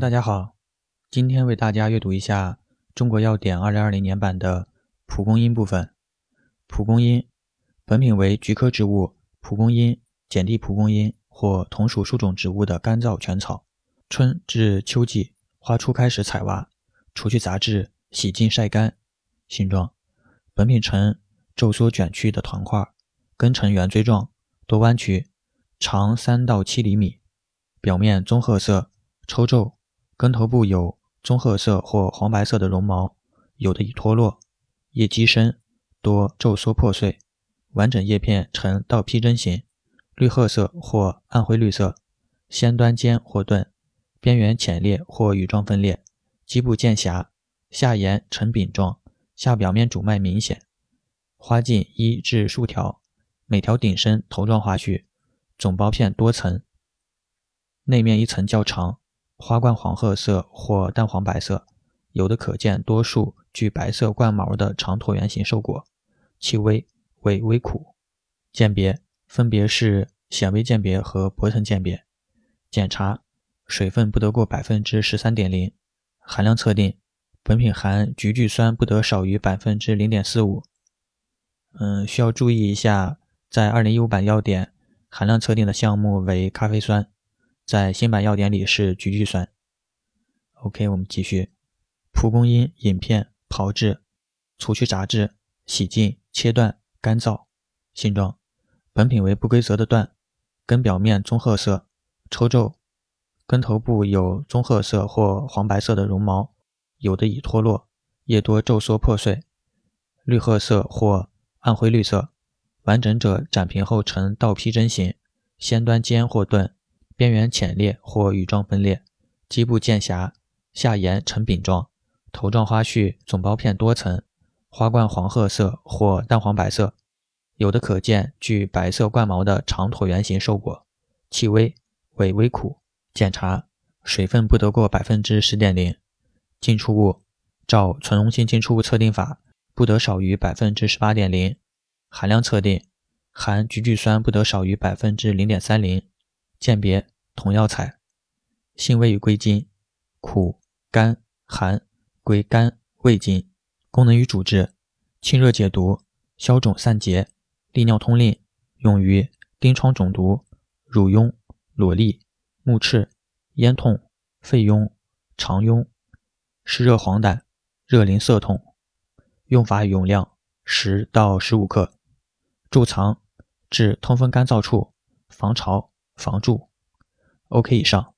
大家好，今天为大家阅读一下《中国药典》二零二零年版的蒲公英部分。蒲公英，本品为菊科植物蒲公英、碱地蒲公英或同属数种植物的干燥全草。春至秋季花初开时采挖，除去杂质，洗净晒干。形状，本品呈皱缩卷曲的团块，根呈圆锥状，多弯曲，长三到七厘米，表面棕褐色。抽皱，根头部有棕褐色或黄白色的绒毛，有的已脱落。叶基深，多皱缩破碎。完整叶片呈倒披针形，绿褐色或暗灰绿色，先端尖或钝，边缘浅裂或羽状分裂，基部渐狭，下沿呈柄状，下表面主脉明显。花茎一至数条，每条顶生头状花序，总苞片多层，内面一层较长。花冠黄褐色或淡黄白色，有的可见多数具白色冠毛的长椭圆形瘦果，气微，味微苦。鉴别分别是显微鉴别和薄层鉴别。检查水分不得过百分之十三点零，含量测定本品含菊苣酸不得少于百分之零点四五。嗯，需要注意一下，在二零一五版药典含量测定的项目为咖啡酸。在新版药典里是菊苣酸。OK，我们继续。蒲公英饮片炮制，除去杂质，洗净，切断，干燥。性状：本品为不规则的段，根表面棕褐色，抽皱，根头部有棕褐色或黄白色的绒毛，有的已脱落，叶多皱缩破碎，绿褐色或暗灰绿色。完整者展平后呈倒披针形，先端尖或钝。边缘浅裂或羽状分裂，基部渐狭，下沿呈柄状，头状花序总苞片多层，花冠黄褐色或淡黄白色，有的可见具白色冠毛的长椭圆形瘦果，气微，味微苦。检查水分不得过百分之十点零，进出物照存溶性进出物测定法，不得少于百分之十八点零，含量测定含菊苣酸不得少于百分之零点三零。鉴别同药材，性味与归经：苦、甘、寒，归肝、胃经。功能与主治：清热解毒、消肿散结、利尿通令，用于疔疮肿毒、乳痈、瘰疬、目赤、咽痛、肺痈、肠痈、湿热黄疸、热淋涩痛。用法与用量：十到十五克。贮藏：至通风干燥处，防潮。防住，OK 以上。